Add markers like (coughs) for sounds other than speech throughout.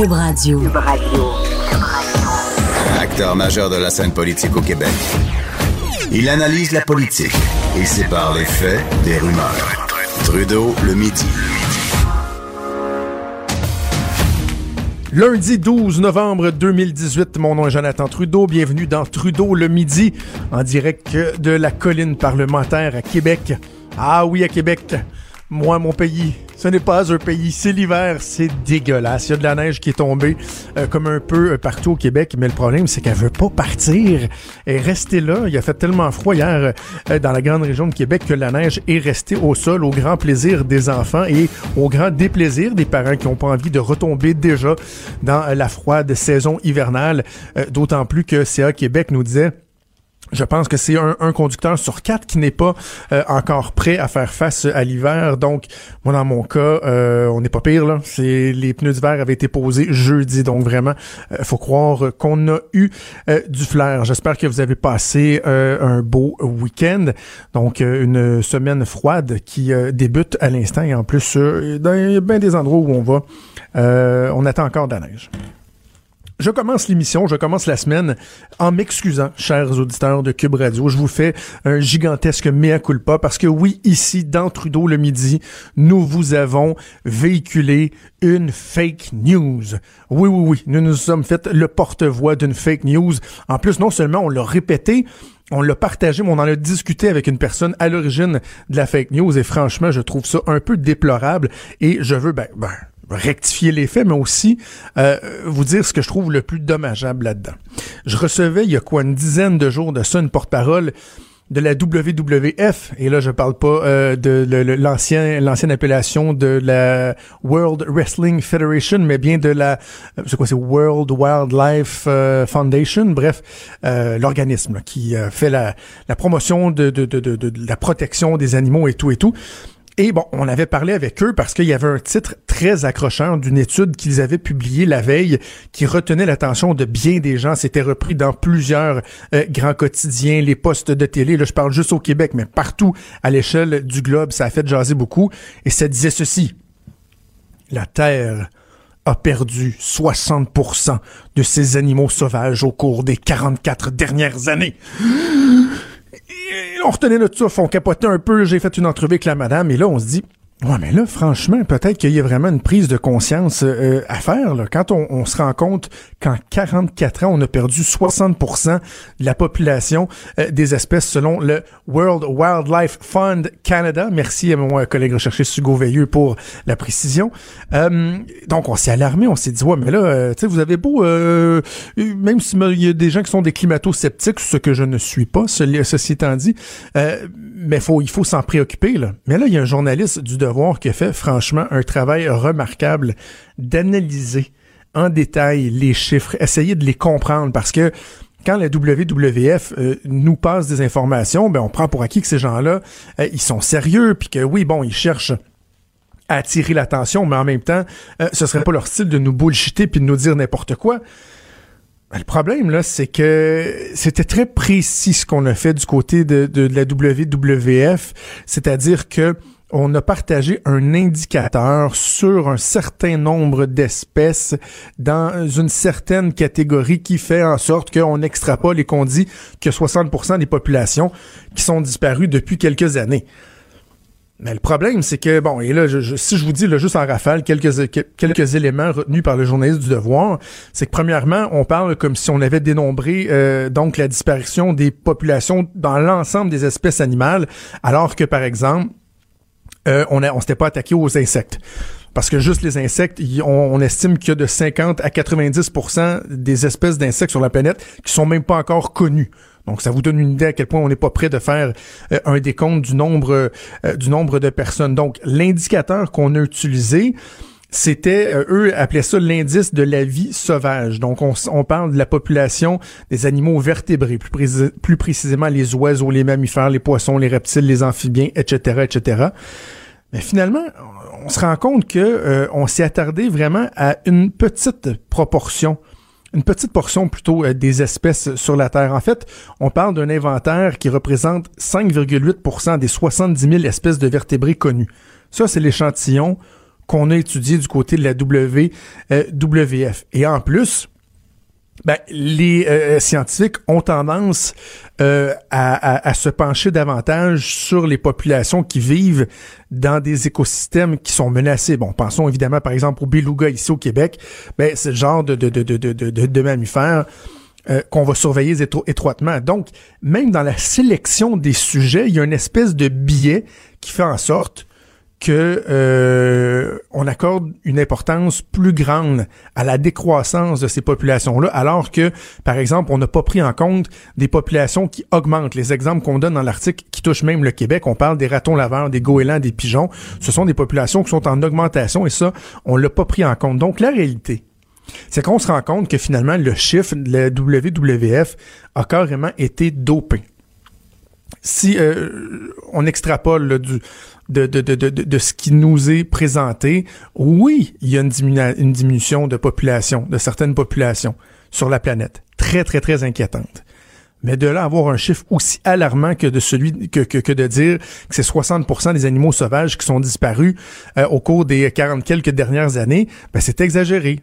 Cube Radio. Cube Radio. Acteur majeur de la scène politique au Québec. Il analyse la politique et sépare les faits des rumeurs. Trudeau le midi. Lundi 12 novembre 2018, mon nom est Jonathan Trudeau. Bienvenue dans Trudeau le midi, en direct de la colline parlementaire à Québec. Ah oui, à Québec. Moi, mon pays, ce n'est pas un pays. C'est l'hiver, c'est dégueulasse. Il y a de la neige qui est tombée euh, comme un peu euh, partout au Québec, mais le problème, c'est qu'elle veut pas partir et rester là. Il a fait tellement froid hier euh, dans la grande région de Québec que la neige est restée au sol au grand plaisir des enfants et au grand déplaisir des parents qui n'ont pas envie de retomber déjà dans la froide saison hivernale. D'autant plus que CA Québec nous disait je pense que c'est un, conducteur sur quatre qui n'est pas euh, encore prêt à faire face à l'hiver. Donc, moi, dans mon cas, euh, on n'est pas pire. Là. Les pneus d'hiver avaient été posés jeudi. Donc, vraiment, euh, faut croire qu'on a eu du flair. J'espère que vous avez passé un beau week-end. Donc, une semaine froide qui débute à l'instant. Et en plus, dans bien des endroits où on va, on attend encore de la neige. Je commence l'émission, je commence la semaine en m'excusant, chers auditeurs de Cube Radio. Je vous fais un gigantesque mea culpa parce que oui, ici, dans Trudeau le midi, nous vous avons véhiculé une fake news. Oui, oui, oui, nous nous sommes fait le porte-voix d'une fake news. En plus, non seulement on l'a répété, on l'a partagé, mais on en a discuté avec une personne à l'origine de la fake news et franchement, je trouve ça un peu déplorable et je veux, ben, ben rectifier les faits, mais aussi euh, vous dire ce que je trouve le plus dommageable là-dedans. Je recevais il y a quoi une dizaine de jours de ça une porte-parole de la WWF et là je parle pas euh, de l'ancien l'ancienne appellation de la World Wrestling Federation mais bien de la euh, c'est quoi c'est World Wildlife Foundation bref l'organisme qui fait la, la promotion de, de, de, de, la protection des animaux et tout et tout et bon, on avait parlé avec eux parce qu'il y avait un titre très accrocheur d'une étude qu'ils avaient publiée la veille qui retenait l'attention de bien des gens. C'était repris dans plusieurs euh, grands quotidiens, les postes de télé. Là, je parle juste au Québec, mais partout à l'échelle du globe, ça a fait jaser beaucoup. Et ça disait ceci. La Terre a perdu 60% de ses animaux sauvages au cours des 44 dernières années on retenait notre souffle, on capotait un peu. J'ai fait une entrevue avec la madame et là, on se dit, Ouais, mais là, franchement, peut-être qu'il y a vraiment une prise de conscience euh, à faire. Là. Quand on, se rend compte qu'en 44 ans, on a perdu 60% de la population euh, des espèces selon le World Wildlife Fund Canada. Merci à mon collègue recherché Sugo Veilleux pour la précision. Euh, donc, on s'est alarmé, on s'est dit, ouais, mais là, tu sais, vous avez beau, même s'il y a des gens qui sont des climato-sceptiques, ce que je ne suis pas, ceci étant dit, mais il faut s'en préoccuper. Là. Mais là, il y a un journaliste du Devoir qui a fait franchement un travail remarquable d'analyser en détail les chiffres, essayer de les comprendre parce que quand la WWF euh, nous passe des informations, ben on prend pour acquis que ces gens-là, euh, ils sont sérieux, puis que oui, bon, ils cherchent à attirer l'attention, mais en même temps, euh, ce serait pas leur style de nous bullshiter puis de nous dire n'importe quoi. Ben, le problème, là, c'est que c'était très précis ce qu'on a fait du côté de, de, la WWF, c'est-à-dire que on a partagé un indicateur sur un certain nombre d'espèces dans une certaine catégorie qui fait en sorte qu'on extrapole et qu'on dit que 60% des populations qui sont disparues depuis quelques années. Mais le problème, c'est que, bon, et là, si je vous dis là, juste en rafale quelques, quelques éléments retenus par le journaliste du Devoir, c'est que premièrement, on parle comme si on avait dénombré euh, donc la disparition des populations dans l'ensemble des espèces animales, alors que, par exemple, euh, on ne s'était pas attaqué aux insectes. Parce que juste les insectes, on, estime qu'il y a de 50 à 90 des espèces d'insectes sur la planète qui sont même pas encore connues. Donc, ça vous donne une idée à quel point on n'est pas prêt de faire euh, un décompte du nombre, euh, du nombre de personnes. Donc, l'indicateur qu'on a utilisé, c'était, euh, eux appelaient ça l'indice de la vie sauvage. Donc, on, on, parle de la population des animaux vertébrés, plus, précisément les oiseaux, les mammifères, les poissons, les reptiles, les amphibiens, etc., etc. Mais finalement, on se rend compte que euh, on s'est attardé vraiment à une petite proportion une petite portion plutôt euh, des espèces sur la Terre. En fait, on parle d'un inventaire qui représente 5,8% des 70 000 espèces de vertébrés connues. Ça, c'est l'échantillon qu'on a étudié du côté de la WWF. Et en plus, ben, les euh, scientifiques ont tendance euh, à, se pencher davantage sur les populations qui vivent dans des écosystèmes qui sont menacés. Bon, pensons évidemment par exemple au beluga ici au Québec. Ben, c'est le genre de, de, de, mammifères euh, qu'on va surveiller étroitement. Donc, même dans la sélection des sujets, il y a une espèce de biais qui fait en sorte que euh, on accorde une importance plus grande à la décroissance de ces populations-là, alors que, par exemple, on n'a pas pris en compte des populations qui augmentent. Les exemples qu'on donne dans l'article qui touchent même le Québec, on parle des ratons laveurs, des goélands, des pigeons. Ce sont des populations qui sont en augmentation et ça, on l'a pas pris en compte. Donc, la réalité, c'est qu'on se rend compte que finalement, le chiffre de la WWF a carrément été dopé si euh, on extrapole du, de, de, de, de, ce qui nous est présenté, oui, il y a une, diminution de population, de certaines populations sur la planète. Très, très, très inquiétante. Mais de là avoir un chiffre aussi alarmant que de celui que, que, que de dire que c'est 60% des animaux sauvages qui sont disparus euh, au cours des 40 quelques dernières années, ben c'est exagéré.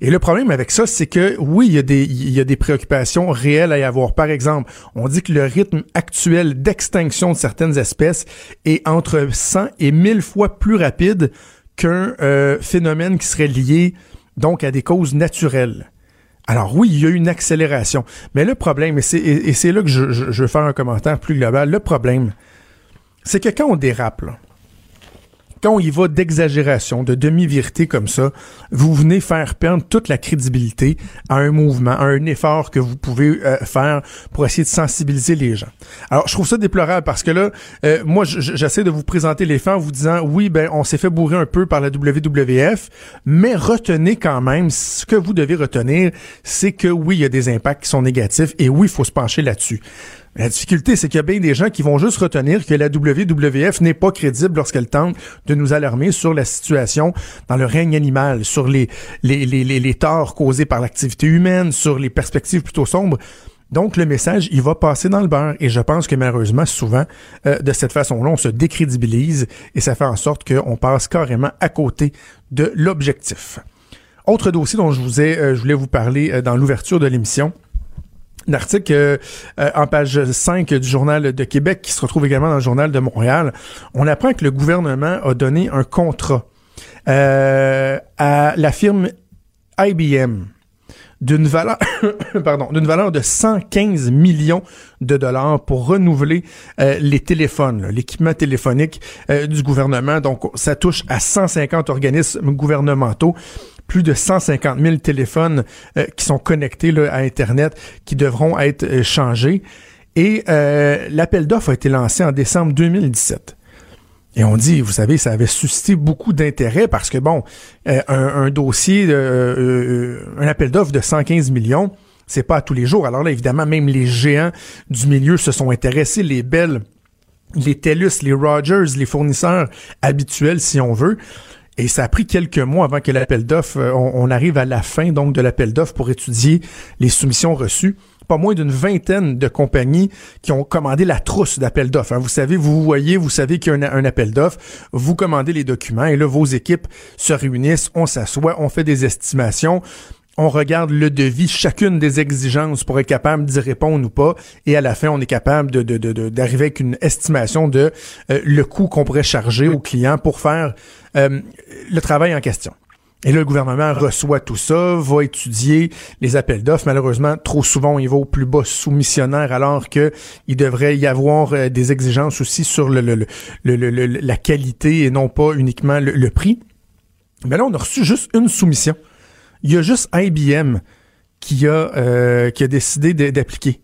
Et le problème avec ça, c'est que oui, il y, a des, préoccupations réelles à y avoir. Par exemple, on dit que le rythme actuel d'extinction de certaines espèces est entre 100 et 1000 fois plus rapide qu'un euh, phénomène qui serait lié donc à des causes naturelles. Alors oui, il y a une accélération. Mais le problème, et c'est là que je, veux faire un commentaire plus global, le problème, c'est que quand on dérape, quand on y va d'exagération, de demi-vérité comme ça, vous venez faire perdre toute la crédibilité à un mouvement, à un effort que vous pouvez euh, faire pour essayer de sensibiliser les gens. Alors, je trouve ça déplorable parce que là, euh, moi, j'essaie de vous présenter les faits en vous disant, oui, ben, on s'est fait bourrer un peu par la WWF, mais retenez quand même, ce que vous devez retenir, c'est que oui, il y a des impacts qui sont négatifs et oui, il faut se pencher là-dessus. La difficulté, c'est qu'il y a bien des gens qui vont juste retenir que la WWF n'est pas crédible lorsqu'elle tente de nous alarmer sur la situation dans le règne animal, sur les, les, les, les, torts causés par l'activité humaine, sur les perspectives plutôt sombres. Donc, le message, il va passer dans le beurre. Et je pense que malheureusement, souvent, euh, de cette façon-là, on se décrédibilise et ça fait en sorte qu'on passe carrément à côté de l'objectif. Autre dossier dont je vous ai, euh, je voulais vous parler euh, dans l'ouverture de l'émission, un article euh, euh, en page 5 du Journal de Québec qui se retrouve également dans le Journal de Montréal. On apprend que le gouvernement a donné un contrat euh, à la firme IBM d'une valeur (coughs) pardon d'une valeur de 115 millions de dollars pour renouveler les téléphones l'équipement téléphonique du gouvernement donc ça touche à 150 organismes gouvernementaux plus de 150 000 téléphones euh, qui sont connectés à Internet qui devront être euh, changés. Et euh, l'appel d'offres a été lancé en décembre 2017. Et on dit, vous savez, ça avait suscité beaucoup d'intérêt parce que, bon, un, dossier, un appel d'offres de 115 millions, c'est pas à tous les jours. Alors là, évidemment, même les géants du milieu se sont intéressés, les belles, les TELUS, les Rogers, les fournisseurs habituels, si on veut. Et ça a pris quelques mois avant que l'appel d'offres, euh, on, arrive à la fin donc de l'appel d'offres pour étudier les soumissions reçues. Pas moins d'une vingtaine de compagnies qui ont commandé la trousse d'appel d'offres. Hein. Vous savez, vous voyez, vous savez qu'il y a un, appel d'offres, vous commandez les documents et là, vos équipes se réunissent, on s'assoit, on fait des estimations on regarde le devis, chacune des exigences pour être capable d'y répondre ou pas, et à la fin, on est capable de, d'arriver avec une estimation de euh, le coût qu'on pourrait charger au client pour faire euh, le travail en question. Et là, le gouvernement reçoit tout ça, va étudier les appels d'offres. Malheureusement, trop souvent, il va au plus bas soumissionnaire, alors que il devrait y avoir euh, des exigences aussi sur le, la qualité et non pas uniquement le, prix. Mais là, on a reçu juste une soumission. Il y a juste IBM qui a, euh, qui a décidé d'appliquer.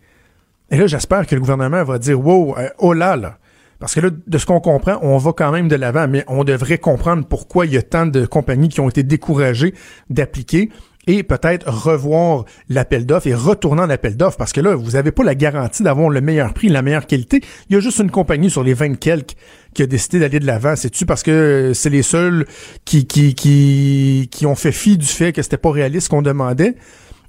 Et là, j'espère que le gouvernement va dire, wow, oh là là, parce que là, de ce qu'on comprend, on va quand même de l'avant, mais on devrait comprendre pourquoi il y a tant de compagnies qui ont été découragées d'appliquer et peut-être revoir l'appel d'offres et retourner en appel d'offres parce que là, vous n'avez pas la garantie d'avoir le meilleur prix, la meilleure qualité. Il y a juste une compagnie sur les 20 quelques qui a décidé d'aller de l'avant. C'est-tu parce que c'est les seuls qui, qui, qui, qui ont fait fi du fait que c'était pas réaliste qu'on demandait?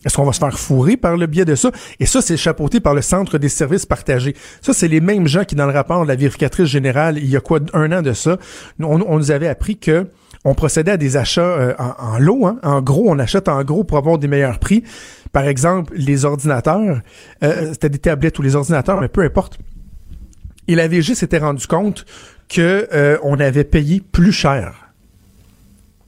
Est-ce qu'on va se faire fourrer par le biais de ça? Et ça, c'est chapeauté par le Centre des services partagés. Ça, c'est les mêmes gens qui, dans le rapport de la vérificatrice générale, il y a quoi, un an de ça, on, nous avait appris que on procédait à des achats euh, en, lot. Hein. En gros, on achète en gros pour avoir des meilleurs prix. Par exemple, les ordinateurs, euh, c'était des tablettes ou les ordinateurs, mais peu importe. Et la VG s'était rendu compte que euh, on avait payé plus cher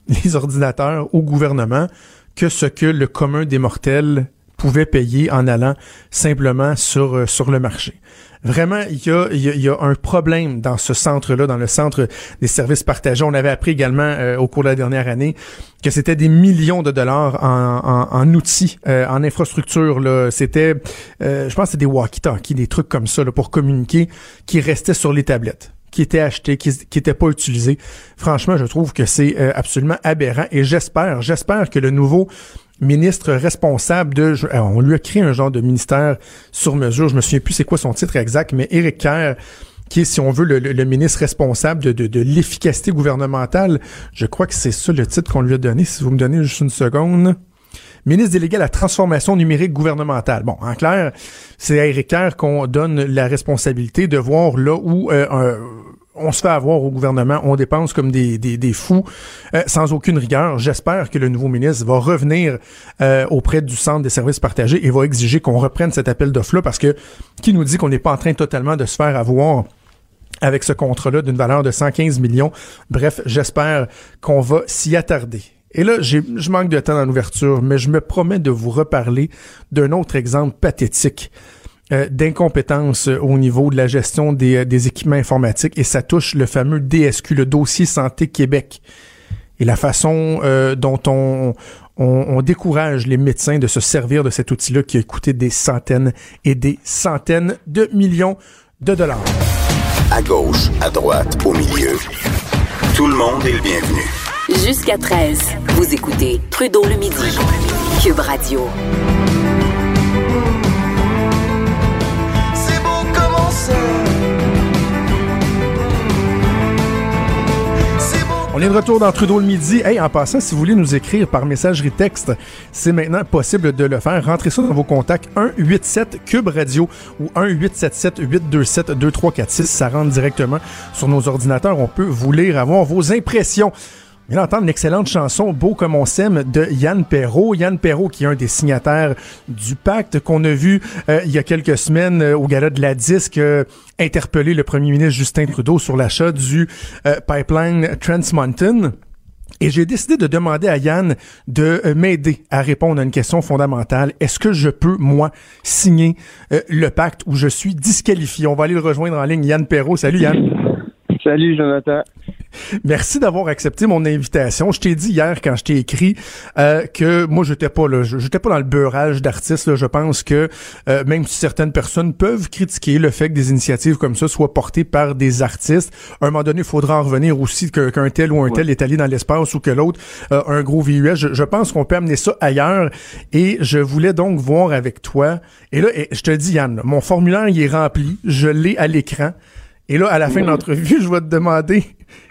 les ordinateurs au gouvernement que ce que le commun des mortels pouvait payer en allant simplement sur, sur le marché. Vraiment, il y a, y a, un problème dans ce centre-là, dans le centre des services partagés. On avait appris également euh, au cours de la dernière année que c'était des millions de dollars en, en, outils, euh, en infrastructure. C'était, euh, je pense, c'était des walkie-talkies, des trucs comme ça là, pour communiquer, qui restaient sur les tablettes qui étaient achetés, qui n'étaient pas utilisés. Franchement, je trouve que c'est absolument aberrant et j'espère, j'espère que le nouveau ministre responsable de... Euh, on lui a créé un genre de ministère sur mesure. Je me souviens plus c'est quoi son titre exact, mais Éric Kerr qui est, si on veut, le, ministre responsable de, l'efficacité gouvernementale. Je crois que c'est ça le titre qu'on lui a donné. Si vous me donnez juste une seconde. Ministre délégué à la transformation numérique gouvernementale. Bon, en clair, c'est à Éric Kerr qu'on donne la responsabilité de voir là où euh, un on se fait avoir au gouvernement, on dépense comme des, des, fous, euh, sans aucune rigueur. J'espère que le nouveau ministre va revenir euh, auprès du Centre des services partagés et va exiger qu'on reprenne cet appel d'offres-là, parce que qui nous dit qu'on n'est pas en train totalement de se faire avoir avec ce contrat-là d'une valeur de 115 millions. Bref, j'espère qu'on va s'y attarder. Et là, je manque de temps dans l'ouverture, mais je me promets de vous reparler d'un autre exemple pathétique euh, d'incompétence au niveau de la gestion des, euh, des, équipements informatiques et ça touche le fameux DSQ, le dossier santé Québec et la façon euh, dont on, on, décourage les médecins de se servir de cet outil-là qui a coûté des centaines et des centaines de millions de dollars. À gauche, à droite, au milieu, tout le monde est le bienvenu. Jusqu'à 13, vous écoutez Trudeau le midi, Cube Radio. On est de retour dans Trudeau le midi. Hey, en passant, si vous voulez nous écrire par messagerie texte, c'est maintenant possible de le faire. Rentrez ça dans vos contacts 187 Cube Radio ou 1877 827 2346. Ça rentre directement sur nos ordinateurs. On peut vous lire, avoir vos impressions. On entendre une excellente chanson, Beau comme on s'aime, de Yann Perrault. Yann Perrault, qui est un des signataires du pacte qu'on a vu euh, il y a quelques semaines euh, au gala de la disque, euh, interpeller le premier ministre Justin Trudeau sur l'achat du pipeline Trans Mountain. Et j'ai décidé de demander à Yann de m'aider à répondre à une question fondamentale. Est-ce que je peux, moi, signer le pacte où je suis disqualifié? On va aller le rejoindre en ligne. Yann Perrault. Salut, Yann. Salut, Jonathan. Merci d'avoir accepté mon invitation. Je t'ai dit hier quand je t'ai écrit euh, que moi j'étais pas là, j'étais pas dans le beurrage d'artistes. Je pense que euh, même si certaines personnes peuvent critiquer le fait que des initiatives comme ça soient portées par des artistes, à un moment donné, il faudra en revenir aussi qu'un tel ou un tel est allé dans l'espace ou que l'autre euh, un gros VUS. Je, pense qu'on peut amener ça ailleurs. Et je voulais donc voir avec toi. Et là, je te dis Yann, mon formulaire il est rempli, je l'ai à l'écran. Et là, à la fin de l'entrevue, je vais te demander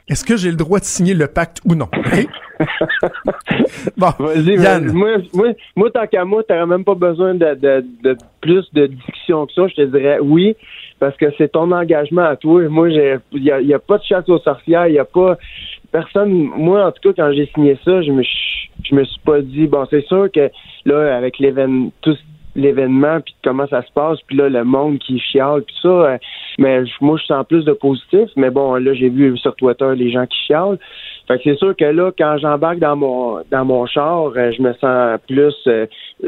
est-ce que j'ai le droit de signer le pacte ou non? (laughs) bon, vas-y, Yann. Moi, moi, moi, tant qu'à moi, t'aurais même pas besoin de, de, plus de discussion que ça. Je te dirais oui, parce que c'est ton engagement à toi. Moi, il n'y a, y a pas de chasse aux sorcières, il n'y a pas personne. Moi, en tout cas, quand j'ai signé ça, je me, je me suis pas dit, bon, c'est sûr que là, avec l'événement, tout l'événement puis comment ça se passe puis là le monde qui chiale puis ça euh, mais moi je sens plus de positif mais bon là j'ai vu sur Twitter les gens qui chialent fait que c'est sûr que là, quand j'embarque dans mon dans mon char, euh, je me sens plus euh,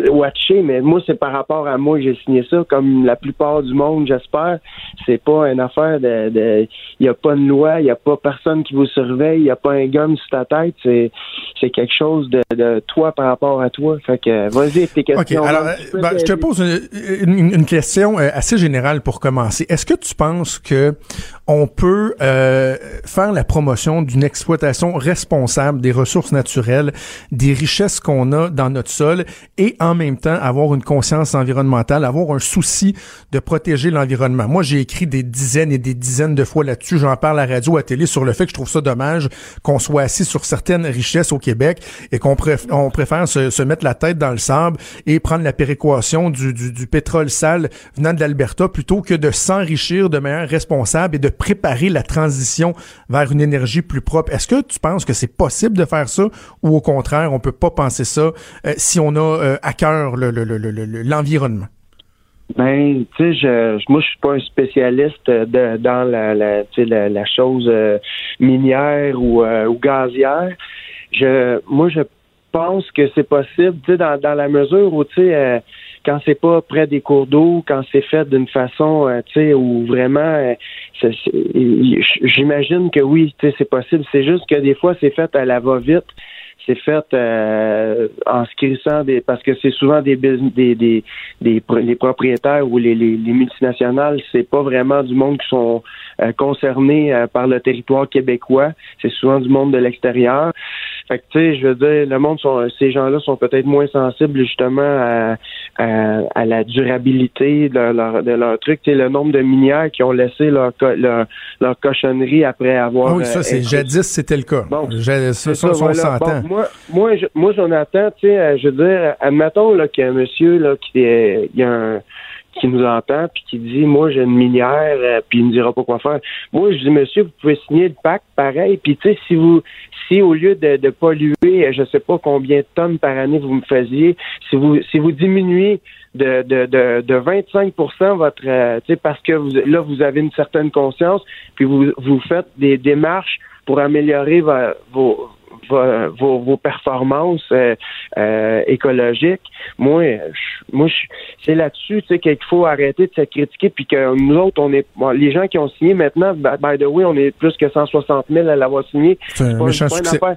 watché, mais moi, c'est par rapport à moi que j'ai signé ça, comme la plupart du monde, j'espère. C'est pas une affaire de il y a pas de loi, il y a pas personne qui vous surveille, il y a pas un gun sur ta tête, c'est c'est quelque chose de, de, toi par rapport à toi. Fait que vas-y tes questions. alors, euh, ben, je te pose une, une, question assez générale pour commencer. Est-ce que tu penses que on peut faire la promotion d'une exploitation responsable des ressources naturelles, des richesses qu'on a dans notre sol et en même temps avoir une conscience environnementale, avoir un souci de protéger l'environnement. Moi, j'ai écrit des dizaines et des dizaines de fois là-dessus. J'en parle à radio, à télé sur le fait que je trouve ça dommage qu'on soit assis sur certaines richesses au Québec et qu'on on préfère se, mettre la tête dans le sable et prendre la péréquation du, du, pétrole sale venant de l'Alberta plutôt que de s'enrichir de manière responsable et de préparer la transition vers une énergie plus propre. Est-ce que tu penses que c'est possible de faire ça ou au contraire, on peut pas penser ça euh, si on a euh, à cœur l'environnement? Ben, tu sais, je, moi, je suis pas un spécialiste de, dans la, la, chose euh, minière ou, euh, gazière. Je, moi, je pense que c'est possible, tu sais, dans, dans la mesure où, tu sais, euh, quand c'est pas près des cours d'eau, quand c'est fait d'une façon, tu sais, où vraiment, j'imagine que oui, tu sais, c'est possible. C'est juste que des fois, c'est fait à la va-vite c'est fait euh, en se crissant des parce que c'est souvent des des, des, des, les propriétaires ou les, les, les multinationales, c'est pas vraiment du monde qui sont euh, concernés euh, par le territoire québécois, c'est souvent du monde de l'extérieur. Fait que tu sais, je veux dire, le monde sont ces gens-là sont peut-être moins sensibles justement à, à, la durabilité de leur, de leur truc. Tu sais, le nombre de minières qui ont laissé leur leur, leur cochonnerie après avoir. Oui, ça c'est jadis c'était le cas. Bon, ça, ça, ça, on s'entend moi, moi, je, moi, Jonathan, tu sais, euh, je veux dire, admettons là qu'il y a un monsieur là qui est, il y a un qui nous entend puis qui dit moi j'ai une minière euh, puis il ne dira pas quoi faire. Moi je dis monsieur vous pouvez signer le pacte pareil puis tu sais si vous si au lieu de, de polluer je sais pas combien de tonnes par année vous me faisiez si vous si vous diminuez de, de, de, de 25% votre euh, tu sais parce que vous, là vous avez une certaine conscience puis vous vous faites des démarches pour améliorer vos, vos, vos performances euh, euh, écologiques. Moi, moi, c'est là-dessus, tu sais, qu'il faut arrêter de se critiquer, puis que nous autres, on est, les gens qui ont signé maintenant, by the way, on est plus que 160 000 à l'avoir signé. C'est pas,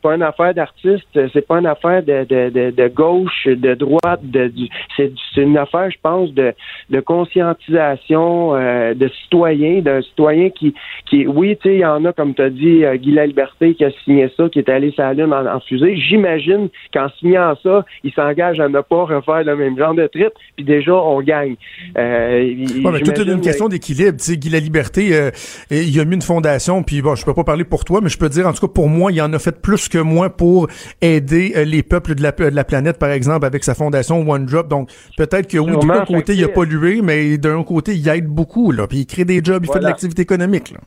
pas une affaire d'artiste, c'est pas une affaire de, de, de, gauche, de droite, de, c'est, une affaire, je pense, de, de conscientisation euh, de citoyens, d'un citoyen qui, qui oui, tu sais, il y en a, comme tu as dit, euh, Guy Liberté qui a signé ça, qui est allé sur la Lune en, fusée. J'imagine qu'en signant ça, il s'engage à ne pas refaire le même genre de trip, puis déjà, on gagne. Euh, mais tout est une question d'équilibre. Tu sais, Guy Liberté, euh, il a mis une fondation, puis bon, je peux pas parler pour toi, mais je peux dire, en tout cas, pour moi, il en a fait plus que moi pour aider euh, les peuples de la, de la, planète, par exemple, avec sa fondation One Drop. Donc, peut-être que oui, d'un côté, il a pollué, mais d'un côté, il aide beaucoup, là. Puis il crée des jobs, il fait de l'activité économique, là.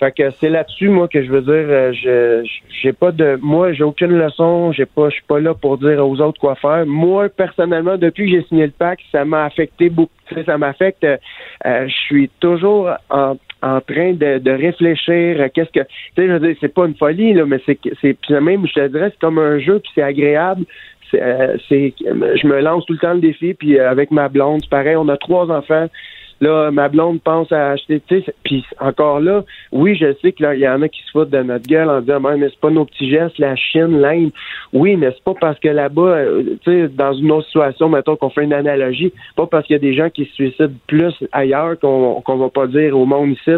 Fait que c'est là-dessus, moi, que je veux dire, euh, je j'ai pas de, moi, j'ai aucune leçon, j'ai pas, je suis pas là pour dire aux autres quoi faire. Moi, personnellement, depuis que j'ai signé le pacte, ça m'a affecté beaucoup. Ça m'affecte. Euh, je suis toujours en, en train de, de réfléchir. Qu'est-ce que, tu sais, je veux dire, c'est pas une folie là, mais c'est, c'est même, je te dirais, c'est comme un jeu, puis c'est agréable. C'est, euh, je me lance tout le temps le défi, puis avec ma blonde, pareil, on a trois enfants. Là, ma blonde pense à acheter, tu sais, puis encore là, oui, je sais qu'il y en a qui se foutent de notre gueule en disant, mais c'est pas nos petits gestes, la Chine, l'Inde. Oui, mais c'est pas parce que là-bas, euh, tu sais, dans une autre situation, mettons qu'on fait une analogie, pas parce qu'il y a des gens qui se suicident plus ailleurs qu'on qu'on va pas dire au monde ici,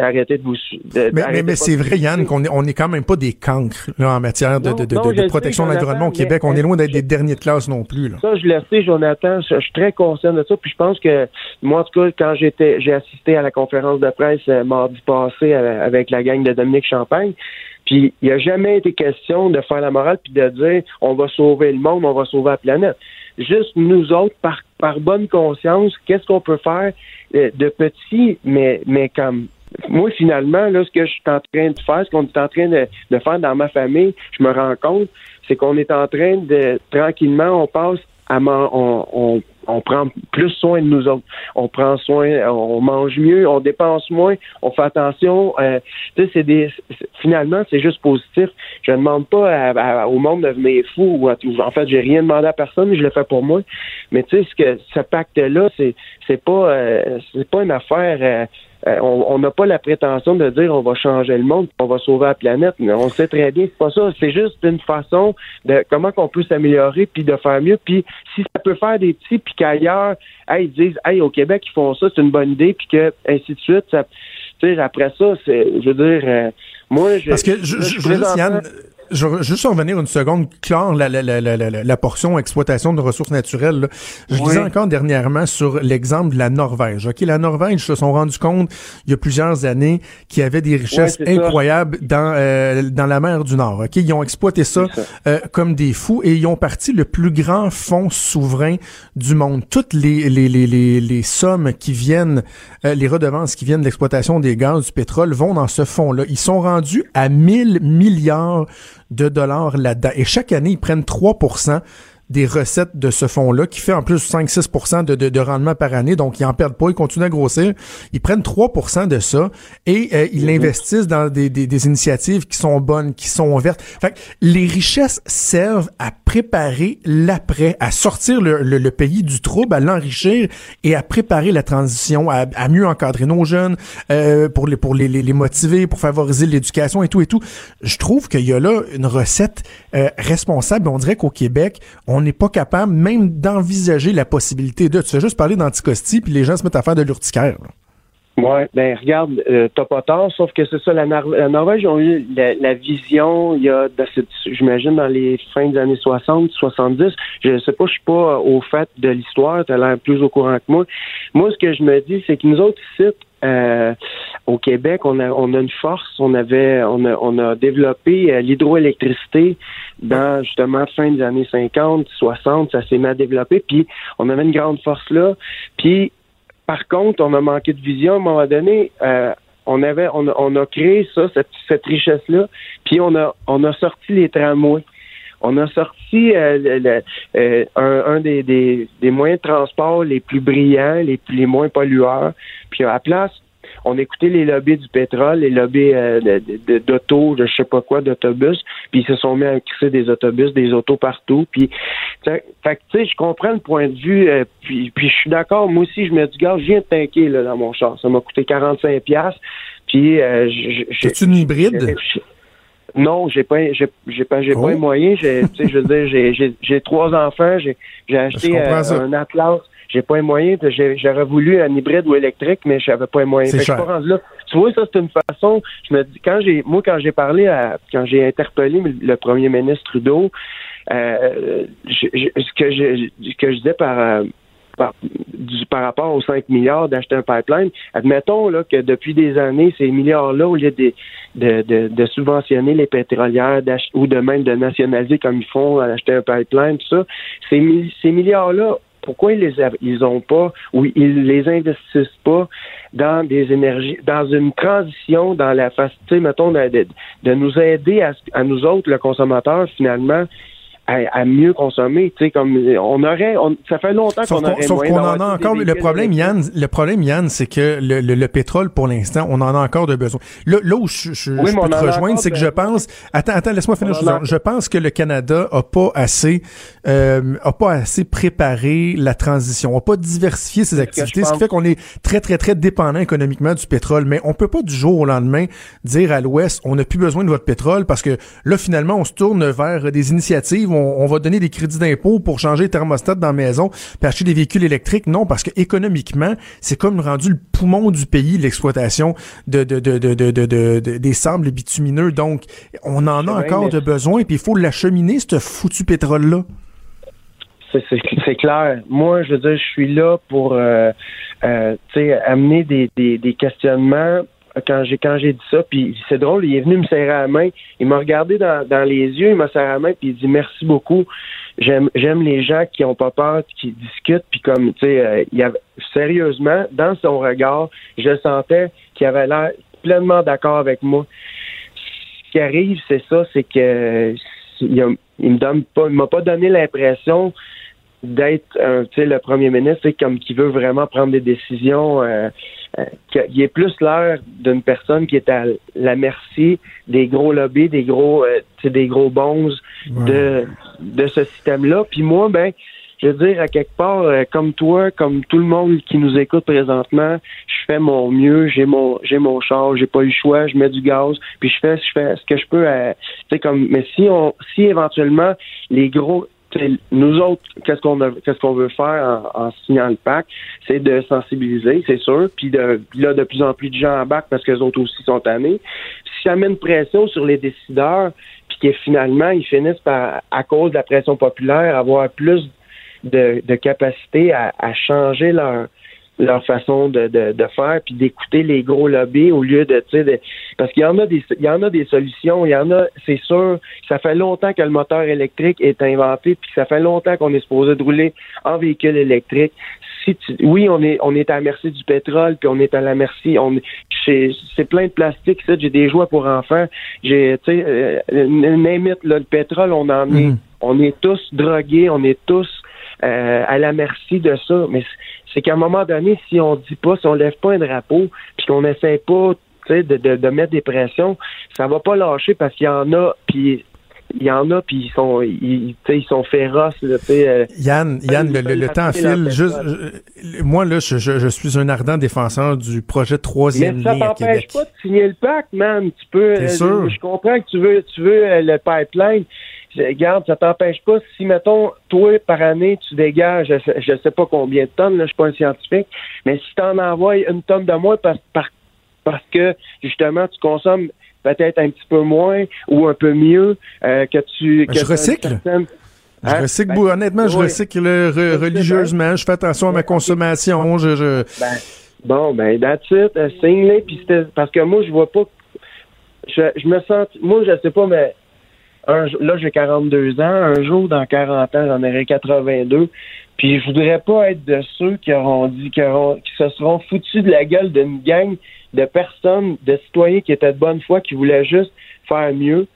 arrêtez de vous. mais, mais, c'est vrai, Yann, qu'on est, on est quand même pas des cancres là, en matière de, de, de, protection de l'environnement au Québec. On est loin d'être des derniers de classe non plus. Là. Ça, je le sais, Jonathan. Je suis très conscient de ça. Puis je pense que moi, en tout cas, quand j'étais, j'ai assisté à la conférence de presse euh, mardi passé euh, avec la gang de Dominique Champagne. Puis il n'y a jamais été question de faire la morale puis de dire on va sauver le monde, on va sauver la planète. Juste nous autres, par, par bonne conscience, qu'est-ce qu'on peut faire euh, de petit, mais, mais comme moi, finalement, là, ce que je suis en train de faire, ce qu'on est en train de, faire dans ma famille, je me rends compte, c'est qu'on est en train de tranquillement, on passe à on, on prend plus soin de nous autres. On prend soin, on mange mieux, on dépense moins, on fait attention. Euh, c'est des, finalement, c'est juste positif. Je ne demande pas au monde de venir fou. Ou en fait, j'ai rien demandé à personne, je le fais pour moi. Mais tu sais, ce que ce pacte-là, c'est c'est pas euh, c'est pas une affaire. Euh, euh, on n'a pas la prétention de dire on va changer le monde, on va sauver la planète. Mais on sait très bien, c'est pas ça. C'est juste une façon de comment qu'on peut s'améliorer puis de faire mieux. Puis si ça peut faire des petits, puis qu'ailleurs, ils disent, hey, au Québec ils font ça, c'est une bonne idée, puis que ainsi de suite. Ça, après ça, c'est, je veux dire, euh, moi, je, parce que je, je, Yann, je veux juste revenir une seconde, clore la, la, la, la, la portion exploitation de ressources naturelles. Là. Je disais encore dernièrement sur l'exemple de la Norvège. Ok, la Norvège se sont rendus compte il y a plusieurs années qu'il y avait des richesses incroyables dans euh, dans la mer du Nord. Ok, ils ont exploité ça, euh, comme des fous et ils ont parti le plus grand fonds souverain du monde. Toutes les les les les, les sommes qui viennent, euh, les redevances qui viennent de l'exploitation des gaz, du pétrole vont dans ce fonds-là. Ils sont rendus à 1000 milliards de dollars là-dedans. Et chaque année, ils prennent 3 des recettes de ce fonds-là, qui fait en plus 5-6 de, de, de, rendement par année, donc ils en perdent pas, ils continuent à grossir. Ils prennent 3 de ça et euh, ils mm-hmm. investissent dans des, des, des, initiatives qui sont bonnes, qui sont vertes. Fait que les richesses servent à préparer l'après, à sortir le, le, pays du trouble, à l'enrichir et à préparer la transition, à, à mieux encadrer nos jeunes, euh, pour, les, pour les, les, les, motiver, pour favoriser l'éducation et tout et tout. Je trouve qu'il y a là une recette euh, responsable. On dirait qu'au Québec, on n'est pas capable même d'envisager la possibilité de. Tu fais juste parler d'anticosti, puis les gens se mettent à faire de l'urticaire. Oui, ben regarde, euh, t'as pas tort, sauf que c'est ça, la, Norvège ont eu la, vision il y a, j'imagine, dans les fins des années 60, 70. Je sais pas, je suis pas au fait de l'histoire, t'as l'air plus au courant que moi. Moi, ce que je me dis, c'est que nous autres sites, euh, au Québec, on a, on a une force, on avait, on a, on a développé euh, l'hydroélectricité dans justement fin des années 50, 60, ça s'est mal développé, puis on avait une grande force là. Puis par contre, on a manqué de vision à un moment donné. Euh, on avait, on a, on a créé ça, cette, cette richesse-là, puis on a, on a sorti les tramways. On a sorti euh, un, un des, des, des, moyens de transport les plus brillants, les, les moins pollueurs. Puis à la place on écoutait les lobbies du pétrole, les lobbies euh, d'auto, de, je sais pas quoi, d'autobus, puis ils se sont mis à crisser des autobus, des autos partout. Puis, fait tu sais, je comprends le point de vue, euh, puis, puis je suis d'accord. Moi aussi, je me dis, gars, je viens de tanker là, dans mon char. Ça m'a coûté 45 pièces. Puis, euh, c'est une hybride? Non, j'ai pas, j'ai, pas, j'ai pas oh. les moyens. J'ai, je veux dire, j'ai, j'ai, j'ai trois enfants. J'ai, j'ai acheté un Atlas j'ai pas les moyens. J'aurais voulu un hybride ou électrique, mais j'avais pas les moyens. Fait pas là. Tu vois, ça, c'est une façon. Je me dis, quand j'ai, moi, quand j'ai parlé à, quand j'ai interpellé le premier ministre Trudeau, euh, ce que je, ce que je disais par, euh, par, par, rapport aux 5 milliards d'acheter un pipeline, admettons là, que depuis des années, ces milliards-là, au lieu de, de, de, de subventionner les pétrolières ou de même de nationaliser comme ils font, acheter un pipeline, tout ça, ces, ces milliards-là pourquoi ils les ils ont pas ou ils les investissent pas dans des énergies, dans une transition, dans la facilité, mettons, de, nous aider à, à, nous autres, le consommateur, finalement, à, mieux consommer. Tu sais, comme on aurait, ça fait longtemps qu'on aurait Sauf qu'on en a encore. Le problème, Yann, le problème, Yann, c'est que le, le, pétrole, pour l'instant, on en a encore de besoin. Là, là où je, je, peux te rejoindre, c'est que je pense. Attends, attends, laisse-moi finir. Je, pense que le Canada a pas assez, euh, a pas assez préparé la transition, a pas diversifié ses activités, ce qui fait qu'on est très, très, très dépendant économiquement du pétrole. Mais on peut pas du jour au lendemain dire à l'Ouest, on n'a plus besoin de votre pétrole parce que là, finalement, on se tourne vers des initiatives on, va donner des crédits d'impôt pour changer les thermostats dans la maison puis acheter des véhicules électriques. Non, parce que économiquement, c'est comme rendu le poumon du pays, l'exploitation de, de, de, de, des sables bitumineux. Donc, on en a encore de besoin, puis il faut l'acheminer, ce foutu pétrole-là. C'est clair. Moi, je veux dire, je suis là pour euh, euh, amener des, des, des questionnements quand j'ai quand j'ai dit ça, puis c'est drôle, il est venu me serrer la main, il m'a regardé dans, dans les yeux, il m'a serré la main, puis il dit merci beaucoup. J'aime j'aime les gens qui ont pas peur, qui discutent, puis comme tu sais, euh, il avait sérieusement dans son regard, je sentais qu'il avait l'air pleinement d'accord avec moi. Ce qui arrive, c'est ça, c'est que il, il me donne pas, il m'a pas donné l'impression d'être le premier ministre comme qui veut vraiment prendre des décisions euh, euh, il est plus l'air d'une personne qui est à la merci des gros lobbies des gros euh, des gros bons de de ce système là puis moi ben je veux dire à quelque part comme toi comme tout le monde qui nous écoute présentement je fais mon mieux j'ai mon j'ai mon char j'ai pas eu le choix je mets du gaz puis je fais je fais ce que je peux tu comme mais si on si éventuellement les gros nous autres, qu'est-ce qu'on qu'est-ce qu'on veut faire en, signant le pacte, c'est de sensibiliser, c'est sûr, puis de là de plus en plus de gens embarquent parce que les autres aussi sont tannés. Si ça met une pression sur les décideurs, puis que finalement, ils finissent par, à cause de la pression populaire, avoir plus de, de capacité à, à changer leur leur façon de, de, de faire puis d'écouter les gros lobbies au lieu de tu sais parce qu'il y en a des il y en a des solutions il y en a c'est sûr ça fait longtemps que le moteur électrique est inventé puis ça fait longtemps qu'on est supposé de rouler en véhicule électrique si oui on est on est à la merci du pétrole puis on est à la merci on c'est plein de plastique ça j'ai des joies pour enfants j'ai tu sais euh, le pétrole on en est mm-hmm. on est tous drogués on est tous euh, à la merci de ça mais c'est qu'à un moment donné, si on dit pas, si on lève pas un drapeau, puis qu'on n'essaie pas de, de, de, mettre des pressions, ça va pas lâcher parce qu'il y en a, puis il y en a, puis ils sont, ils, ils sont féroces. Là, euh, Yann, Yann, le, le, temps file. Juste, moi, là, je, je, suis un ardent défenseur du projet troisième à Québec. Ça t'empêche pas de signer le pacte, man. Tu peux. Euh, je comprends que tu veux, tu veux euh, le pipeline, Garde, ça t'empêche pas. Si, mettons, toi, par année, tu dégages, je ne sais pas combien de tonnes, là, je suis pas un scientifique, mais si tu en envoies une tonne de moins parce, parce que, justement, tu consommes peut-être un petit peu moins ou un peu mieux euh, que tu... je recycle. Je hein? recycle, ben, honnêtement, je recycle religieusement. Je fais attention à ma consommation. Je, je... Ben, bon, ben, that's it. Uh, signe parce que moi, je vois pas. Je, je me sens. Moi, je sais pas, mais là, j'ai 42 ans. Un jour, dans 40 ans, j'en aurai 82. Puis je voudrais pas être de ceux qui auront dit, qui, qui se seront foutus de la gueule d'une gang de personnes, de citoyens qui étaient de bonne foi, qui voulaient juste faire mieux.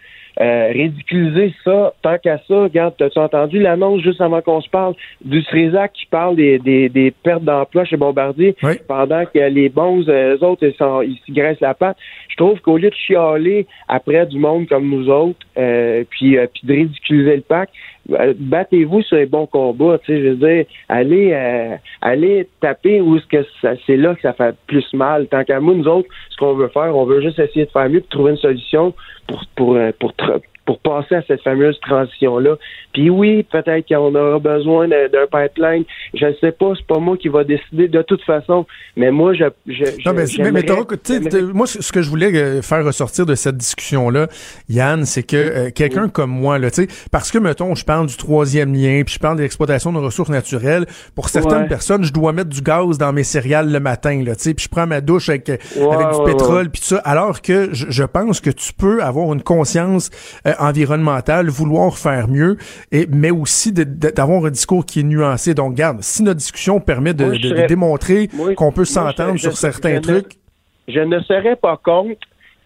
Euh, ridiculiser ça, tant qu'à ça, regarde, as-tu entendu l'annonce juste avant qu'on se parle du Srézac qui parle des, des, des pertes d'emploi chez Bombardier pendant que les bons, euh, autres, ils, sont, ils se graissent la patte? Je trouve qu'au lieu de chialer après du monde comme nous autres, euh, puis, euh, puis de ridiculiser le pack, battez-vous sur les bons combats, tu sais, je veux dire, allez, allez taper où est-ce que c'est là que ça fait plus mal. Tant qu'à nous, nous autres, ce qu'on veut faire, on veut juste essayer de faire mieux, de trouver une solution pour, pour, pour, pour passer à cette fameuse transition-là. Puis oui, peut-être qu'on aura besoin d'un pipeline. Je ne sais pas, c'est pas moi qui va décider de toute façon. Mais moi, je. je non, mais, mais, mais moi, ce que je voulais euh, faire ressortir de cette discussion-là, Yann, c'est que euh, quelqu'un comme moi, là, tu sais, parce que, mettons, je parle du troisième lien, puis je parle de l'exploitation de ressources naturelles, pour certaines personnes, je dois mettre du gaz dans mes céréales le matin, là, tu sais, puis je prends ma douche avec, avec du pétrole, puis ça, alors que je, je, pense que tu peux avoir une conscience euh, environnementale, vouloir faire mieux, et, mais aussi d'avoir un discours qui est nuancé. Donc, garde, si notre discussion permet de, démontrer qu'on peut s'entendre sur certains trucs. je ne serais pas contre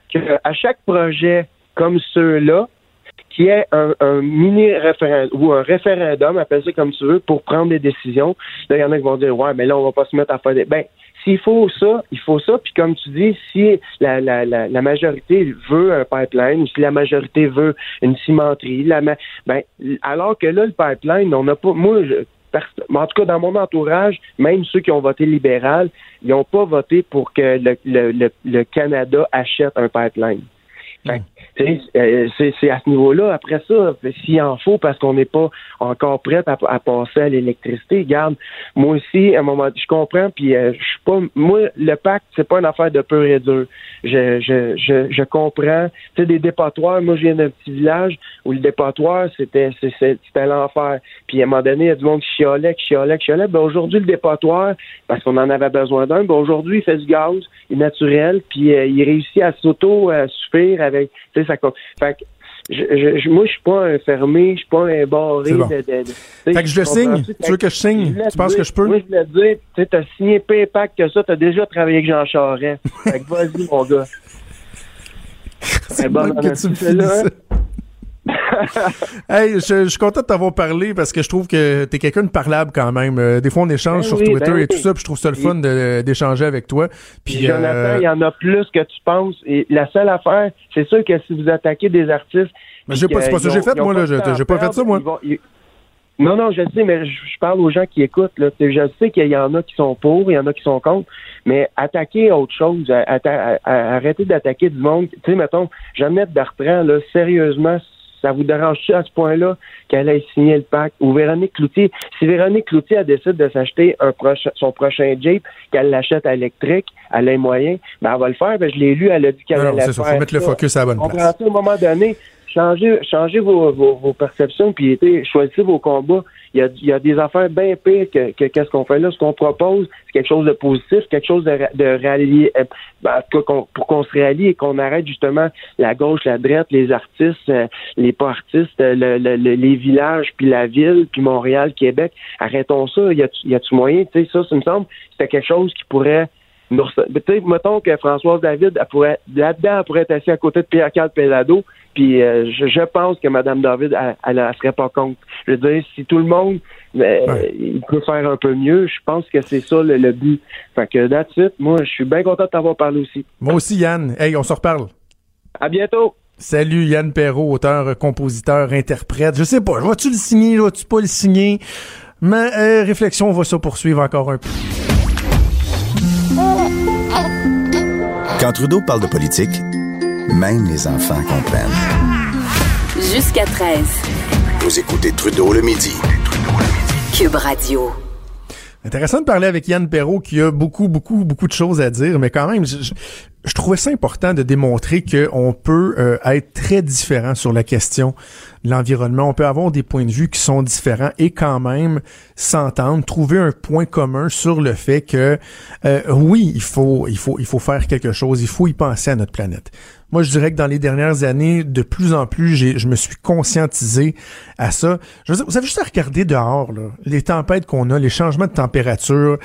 qu'à chaque projet comme ceux-là, qui est un, mini référendum ou un référendum, appelle ça comme tu veux, pour prendre des décisions. Là, il y en a qui vont dire Ouais, mais là, on va pas se mettre à faire des. Ben, s'il faut ça, il faut ça. Puis comme tu dis, si la, la, la, majorité veut un pipeline, si la majorité veut une cimenterie, la ben, alors que là, le pipeline, on n'a pas. Moi, en tout cas, dans mon entourage, même ceux qui ont voté libéral, ils n'ont pas voté pour que le, le, le Canada achète un pipeline. C'est à ce niveau-là. Après ça, s'il en faut, parce qu'on n'est pas encore prêt à, passer à l'électricité, garde, moi aussi, à un moment, je comprends, puis euh, je suis pas, moi, le pacte, c'est pas une affaire de peu et dur. Je, je, je, je comprends. Tu sais, des dépotoirs, moi, je viens d'un petit village où le dépotoir, c'était, c'était l'enfer. Puis à un moment donné, il y a du monde qui chialait, qui. Ben, aujourd'hui, le dépotoir, parce qu'on en avait besoin d'un, ben, aujourd'hui, il fait du gaz, il est naturel, puis euh, il réussit à s'auto-suffire avec, ça fait que, je, je, moi, je suis pas un fermé, je suis pas un barré. Bon. De, de, fait que je le signe. Tu veux que je signe? Tu penses que je peux? Moi, je voulais dire, tu sais, as signé PayPack que ça, tu as déjà travaillé avec Jean Charest. (laughs) fait que vas-y, mon gars. C'est bon, que tu me ça. (laughs) hey, je, suis content de t'avoir parlé parce que je trouve que t'es quelqu'un de parlable quand même. Euh, des fois, on échange ben sur Twitter ben et tout ça, puis je trouve ça le fun d'échanger avec toi. Puis, Jonathan, euh, il y en a plus que tu penses. Et la seule affaire, c'est sûr que si vous attaquez des artistes... Mais j'ai pas, c'est pas ça que j'ai fait, moi, là. J'ai pas fait ça, moi. Non, non, je sais, mais je, parle aux gens qui écoutent. Là. Je sais qu'il y en a qui sont pour, il y en a qui sont contre, mais attaquer autre chose, arrêter d'attaquer du monde. Tu sais, mettons, Jeannette Bertrand, là, sérieusement, ça vous dérange-tu à ce point-là qu'elle ait signé le pacte? Ou Véronique Cloutier, si Véronique Cloutier a décidé de s'acheter un son prochain Jeep, qu'elle l'achète à électrique, a les moyens, ben elle va le faire. Ben, je l'ai lu, elle a dit qu'elle allait le faire. faut mettre le focus à la bonne place. à un moment donné, changez, changez vos, vos, vos perceptions, puis choisissez vos combats. Il y a, il y a des affaires bien pires que, que qu'est-ce qu'on fait là. Ce qu'on propose, c'est quelque chose de positif, quelque chose de, de rallier, euh, ben, pour qu'on se rallie et qu'on arrête justement la gauche, la droite, les artistes, euh, les pas artistes, le, les villages, puis la ville, puis Montréal, Québec. Arrêtons ça. Il y a, y a-tu moyen, tu sais, ça, ça me semble, c'était quelque chose qui pourrait mettons que Françoise David, elle pourrait, là-dedans, elle pourrait être assise à côté de Pierre-Carl Pelado, puis euh, je, pense que Mme David, elle, ne serait pas contre. Je veux dire, si tout le monde euh, il peut faire un peu mieux, je pense que c'est ça le, but. Fait que it. Moi, je suis bien content de t'avoir parlé aussi. Moi aussi, Yann. Hey, on se reparle. À bientôt. Salut Yann Perrault, auteur, compositeur, interprète. Je sais pas, vas-tu le signer, vas-tu pas le signer? Mais euh, réflexion va se poursuivre encore un peu. Quand Trudeau parle de politique, même les enfants comprennent. Jusqu'à 13. Vous écoutez Trudeau le midi. Cube Radio. Intéressant de parler avec Yann Perrault qui a beaucoup, beaucoup, beaucoup de choses à dire, mais quand même, je, je trouvais ça important de démontrer qu'on peut euh, être très différent sur la question de l'environnement. On peut avoir des points de vue qui sont différents et quand même s'entendre, trouver un point commun sur le fait que euh, oui, il faut, il faut, il faut faire quelque chose, il faut y penser à notre planète. Moi, je dirais que dans les dernières années, de plus en plus, je me suis conscientisé à ça. Je vous avez juste à regarder dehors, là, les tempêtes qu'on a, les changements de température,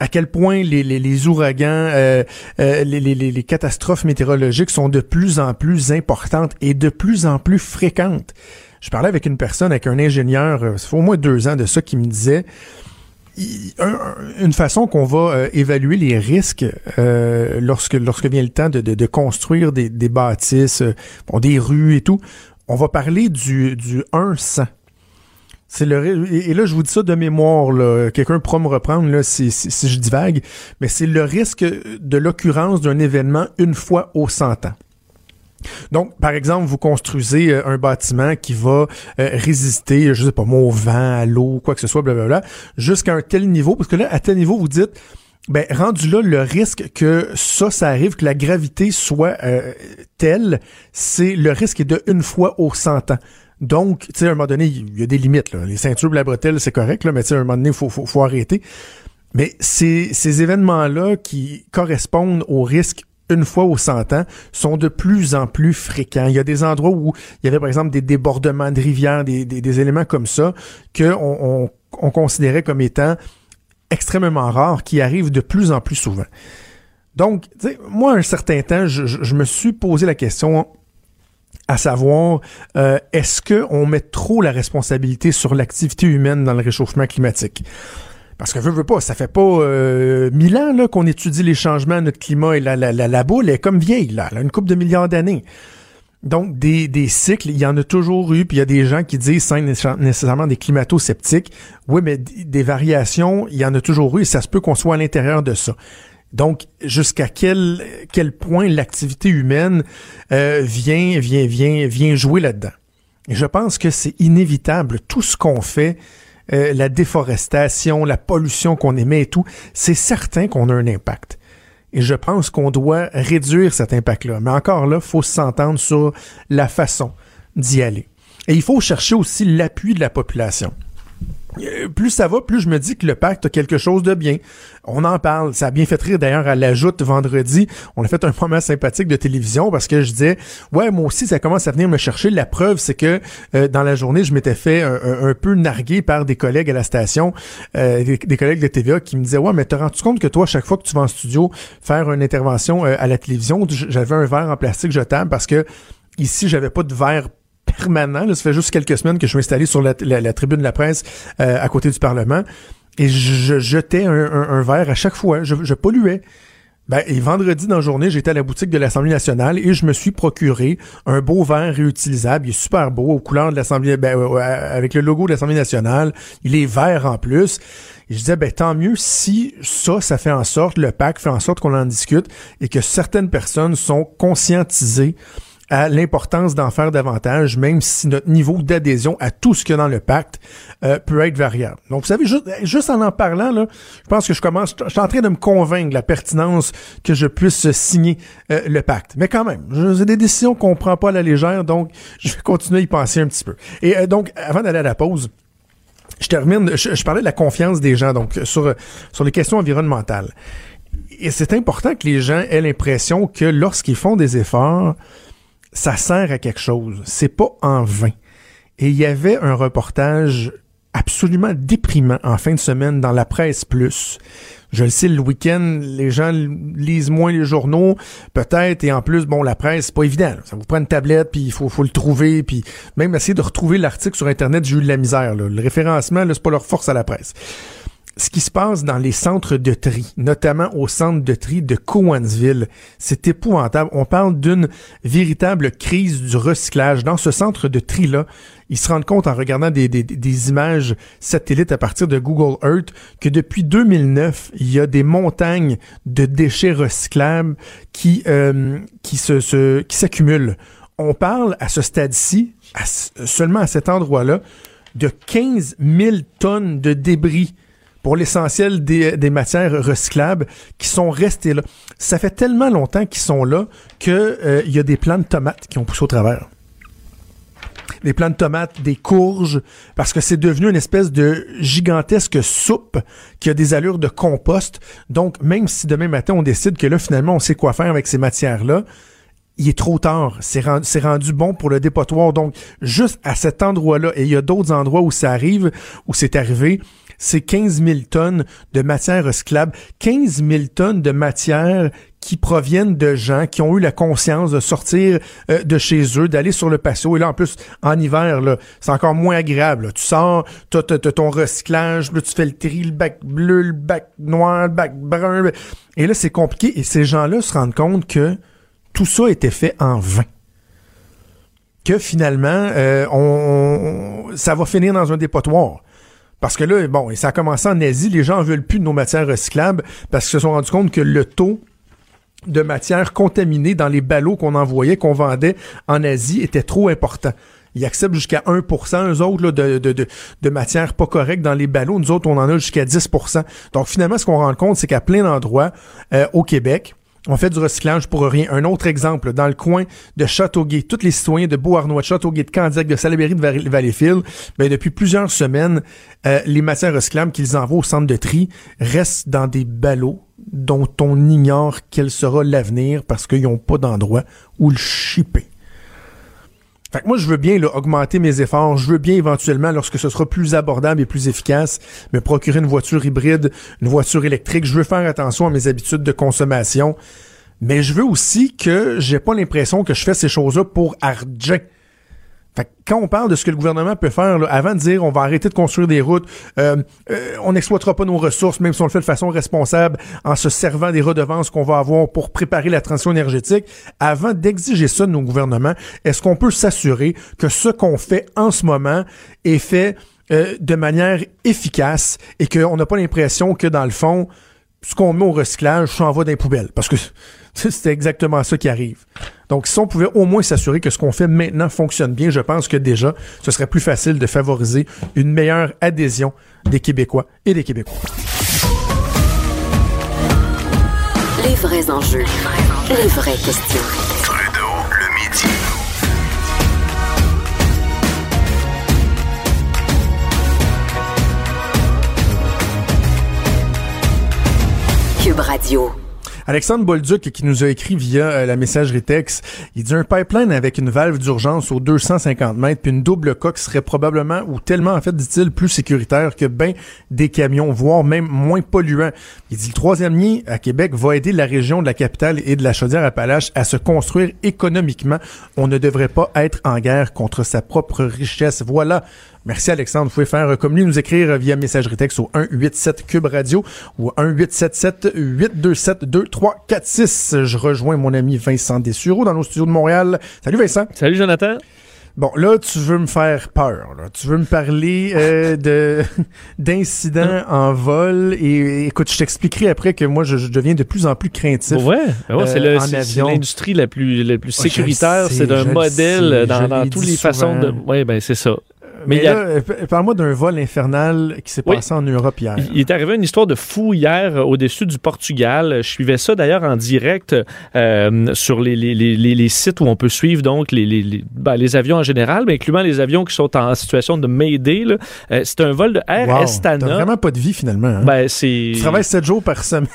à quel point les, les, les ouragans, euh, euh, les, les, catastrophes météorologiques sont de plus en plus importantes et de plus en plus fréquentes. Je parlais avec une personne, avec un ingénieur, euh, ça fait au moins deux ans de ça, qui me disait une façon qu'on va euh, évaluer les risques euh, lorsque lorsque vient le temps de, de, construire des, des bâtisses, euh, des rues et tout, on va parler du, du 1-100. C'est le et là je vous dis ça de mémoire là, quelqu'un pourra me reprendre là si, si, je divague, mais c'est le risque de l'occurrence d'un événement une fois au 100 ans. Donc, par exemple, vous construisez euh, un bâtiment qui va euh, résister, je sais pas moi, au vent, à l'eau, quoi que ce soit, blablabla, jusqu'à un tel niveau, parce que là, à tel niveau, vous dites, ben, rendu là, le risque que ça, ça arrive, que la gravité soit euh, telle, c'est le risque de une fois au 100 ans. Donc, tu sais, à un moment donné, il y a des limites. Là. Les ceintures blabretelles, bretelles, c'est correct, là, mais tu sais, à un moment donné, il faut, arrêter. Mais ces, ces événements-là qui correspondent au risque une fois aux 100 ans sont de plus en plus fréquents. Il y a des endroits où il y avait par exemple des débordements de rivières, des, des, éléments comme ça que on, on, considérait comme étant extrêmement rares, qui arrivent de plus en plus souvent. Donc, moi, un certain temps, je, je, me suis posé la question à savoir, euh, est-ce qu'on met trop la responsabilité sur l'activité humaine dans le réchauffement climatique? Parce que veut, veut pas, ça fait pas euh, mille ans là, qu'on étudie les changements de notre climat et la, la, la, la boule est comme vieille, là, une couple de milliards d'années. Donc, des, des cycles, il y en a toujours eu, puis il y a des gens qui disent sans nécessairement des climato-sceptiques. Oui, mais des variations, il y en a toujours eu, et ça se peut qu'on soit à l'intérieur de ça. Donc, jusqu'à quel, quel point l'activité humaine euh, vient, vient, vient, vient jouer là-dedans. Je pense que c'est inévitable. Tout ce qu'on fait, euh, la déforestation, la pollution qu'on émet et tout, c'est certain qu'on a un impact. Et je pense qu'on doit réduire cet impact-là. Mais encore là, faut s'entendre sur la façon d'y aller. Et il faut chercher aussi l'appui de la population. Euh, plus ça va, plus je me dis que le pacte a quelque chose de bien. On en parle. Ça a bien fait rire d'ailleurs à la joute vendredi. On a fait un moment sympathique de télévision parce que je disais, ouais, moi aussi, ça commence à venir me chercher. La preuve, c'est que euh, dans la journée, je m'étais fait un, peu narguer par des collègues à la station, euh, des, collègues de TVA qui me disaient, ouais, mais t'as rendu compte que toi, chaque fois que tu vas en studio faire une intervention à la télévision, j'avais un verre en plastique jetable parce que ici, j'avais pas de verre permanent. Là, ça fait juste quelques semaines que je suis installé sur la, tribune de la presse euh, à côté du Parlement. Et je, jetais un, verre à chaque fois. Je, polluais. Ben, et vendredi dans la journée, j'étais à la boutique de l'Assemblée nationale et je me suis procuré un beau verre réutilisable. Il est super beau, aux couleurs de l'Assemblée, ben, avec le logo de l'Assemblée nationale. Il est vert en plus. Et je disais, ben, tant mieux si ça, ça fait en sorte, le PAC fait en sorte qu'on en discute et que certaines personnes sont conscientisées à l'importance d'en faire davantage, même si notre niveau d'adhésion à tout ce qu'il y a dans le pacte euh, peut être variable. Donc, vous savez, juste, juste en en parlant, là, je pense que je commence, je suis en train de me convaincre de la pertinence que je puisse signer euh, le pacte. Mais quand même, c'est des décisions qu'on prend pas à la légère, donc je vais continuer à y penser un petit peu. Et euh, donc, avant d'aller à la pause, je termine, je, parlais de la confiance des gens, donc sur, sur les questions environnementales. Et c'est important que les gens aient l'impression que lorsqu'ils font des efforts, ça sert à quelque chose. C'est pas en vain. Et il y avait un reportage absolument déprimant en fin de semaine dans la presse plus. Je le sais, le week-end, les gens lisent moins les journaux, peut-être, et en plus, bon, la presse, c'est pas évident. Ça vous prend une tablette, puis il faut, faut le trouver, puis même essayer de retrouver l'article sur Internet, j'ai eu de la misère. Le référencement, c'est pas leur force à la presse ce qui se passe dans les centres de tri, notamment au centre de tri de Cowansville, c'est épouvantable. On parle d'une véritable crise du recyclage. Dans ce centre de tri-là, ils se rendent compte en regardant des, des, images satellites à partir de Google Earth que depuis 2009, il y a des montagnes de déchets recyclables qui, euh, qui se, qui s'accumulent. On parle à ce stade-ci, seulement à cet endroit-là, de 15 000 tonnes de débris pour l'essentiel des, matières recyclables qui sont restées là. Ça fait tellement longtemps qu'ils sont là qu'il euh, y a des plants de tomates qui ont poussé au travers. Des plants de tomates, des courges, parce que c'est devenu une espèce de gigantesque soupe qui a des allures de compost. Donc, même si demain matin on décide que là, finalement, on sait quoi faire avec ces matières-là, il est trop tard. C'est rendu, rendu, bon pour le dépotoir. Donc, juste à cet endroit-là, et il y a d'autres endroits où ça arrive, où c'est arrivé, c'est 15 000 tonnes de matière recyclable, 15 000 tonnes de matière qui proviennent de gens qui ont eu la conscience de sortir euh, de chez eux, d'aller sur le patio. Et là, en plus, en hiver, c'est encore moins agréable. Tu sors, t'as, ton recyclage, là, tu fais le tri, le bac bleu, le bac noir, le bac brun. Et là, c'est compliqué. Et ces gens-là se rendent compte que tout ça était fait en vain que finalement, euh, on, ça va finir dans un dépotoir. Parce que là, bon, ça a commencé en Asie, les gens en veulent plus de nos matières recyclables parce qu'ils se sont rendus compte que le taux de matières contaminées dans les ballots qu'on envoyait, qu'on vendait en Asie était trop important. Ils acceptent jusqu'à 1%, eux autres, là, de, de, de, de matière pas correcte dans les ballots. Nous autres, on en a jusqu'à 10%. Donc, finalement, ce qu'on rend compte, c'est qu'à plein d'endroits euh, au Québec, on fait du recyclage pour rien. Un autre exemple, dans le coin de Châteauguay, tous les citoyens de Beauharnois, de Châteauguay, de Candiac, de Salaberry, de Valleyfield, ben, depuis plusieurs semaines, euh, les matières recyclables qu'ils envoient au centre de tri restent dans des ballots dont on ignore quel sera l'avenir parce qu'ils n'ont pas d'endroit où le chipper. Fait que moi, je veux bien augmenter mes efforts. Je veux bien éventuellement, lorsque ce sera plus abordable et plus efficace, me procurer une voiture hybride, une voiture électrique. Je veux faire attention à mes habitudes de consommation. Mais je veux aussi que j'ai pas l'impression que je fais ces choses-là pour argent. Fait quand on parle de ce que le gouvernement peut faire, avant de dire on va arrêter de construire des routes, euh, euh, on n'exploitera pas nos ressources, même si on le fait de façon responsable, en se servant des redevances qu'on va avoir pour préparer la transition énergétique, avant d'exiger ça de nos gouvernements, est-ce qu'on peut s'assurer que ce qu'on fait en ce moment est fait euh, de manière efficace et qu'on n'a pas l'impression que dans le fond, ce qu'on met au recyclage s'en va dans les poubelles? Parce que (laughs) c'est exactement ça qui arrive. Donc, si on pouvait au moins s'assurer que ce qu'on fait maintenant fonctionne bien, je pense que déjà, ce serait plus facile de favoriser une meilleure adhésion des Québécois et des Québécois. Les vrais enjeux, les vraies questions. Trudeau, le midi. Cube Radio. Alexandre Bolduc qui nous a écrit via euh, la messagerie texte, il dit un pipeline avec une valve d'urgence aux 250 mètres puis une double coque serait probablement ou tellement en fait dit-il plus sécuritaire que ben des camions, voire même moins polluant. Il dit le troisième lien à Québec va aider la région de la capitale et de la Chaudière-Appalaches à se construire économiquement. On ne devrait pas être en guerre contre sa propre richesse. Voilà Merci Alexandre. Vous pouvez faire comme lui, nous écrire via messagerie texte au 187 Cube Radio ou 1877 827 2346. Je rejoins mon ami Vincent Dessureau dans nos studios de Montréal. Salut Vincent. Salut Jonathan. Bon, là, tu veux me faire peur. Là. Tu veux me parler euh, (laughs) de d'incidents en vol. Et écoute, je t'expliquerai après que moi, je, je, deviens de plus en plus craintif. Ouais, ben ouais c'est euh, l'industrie la plus, la plus sécuritaire. c'est un modèle dans, dans toutes les façons de. Ouais, ben c'est ça. Mais, là, euh, parle-moi d'un vol infernal qui s'est passé en Europe hier. Il est arrivé une histoire de fou hier euh, au-dessus du Portugal. Je suivais ça d'ailleurs en direct euh, sur les, les, les, les, sites où on peut suivre donc les, ben, les, avions en général, mais incluant les avions qui sont en situation de Mayday. c'est un vol de Air wow, Estana. T'as vraiment pas de vie finalement. Hein? Ben, c'est... Tu travailles 7 jours par semaine.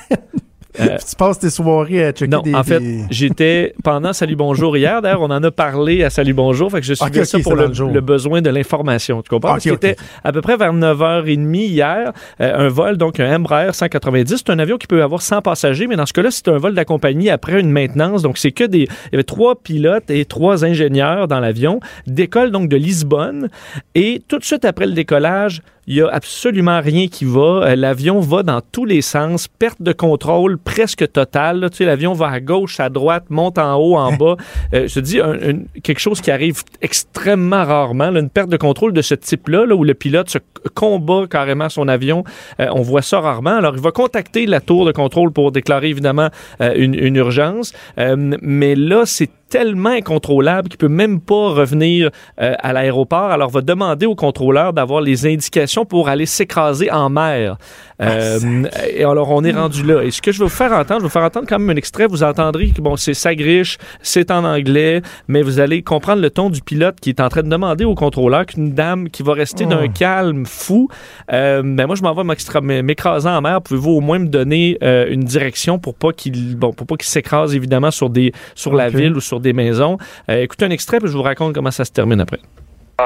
Euh, tu passes tes soirées à checker non, des... en fait, j'étais pendant Salut Bonjour hier. D'ailleurs, on en a parlé à Salut Bonjour. Fait que je suivais ça pour le, besoin de l'information. Tu comprends? C'était à peu près vers 9h30 hier. Euh, un vol, donc un Embraer 190. C'est un avion qui peut avoir 100 passagers, mais dans ce cas-là, c'est un vol d'accompagnie après une maintenance. Donc, c'est que des... Il y avait trois pilotes et trois ingénieurs dans l'avion. Décolle donc de Lisbonne. Et tout de suite après le décollage, il y a absolument rien qui va. Euh, l'avion va dans tous les sens, perte de contrôle presque totale. Tu sais, l'avion va à gauche, à droite, monte en haut, en (laughs) bas. Euh, je te dis quelque chose qui arrive extrêmement rarement, une perte de contrôle de ce type-là, là, où le pilote se combat carrément son avion. Euh, on voit ça rarement. Alors, il va contacter la tour de contrôle pour déclarer évidemment une, une, urgence. mais là, c'est tellement incontrôlable qu'il peut même pas revenir euh, à l'aéroport. Alors, va demander au contrôleur d'avoir les indications pour aller s'écraser en mer. Euh, et alors, on est rendu là. Et ce que je vais vous faire entendre, je vais vous faire entendre quand même un extrait. Vous entendrez que, bon, c'est sagriche, c'est en anglais, mais vous allez comprendre le ton du pilote qui est en train de demander au contrôleur qu'une dame qui va rester d'un oh. calme fou, euh, ben moi, je m'en vais m'écraser en mer. Pouvez-vous au moins me donner euh, une direction pour pas qu'il, bon, pour pas qu'il s'écrase évidemment sur des, sur la ville ou sur des maisons. Euh, écoutez un extrait, puis je vous raconte comment ça se termine après. Uh,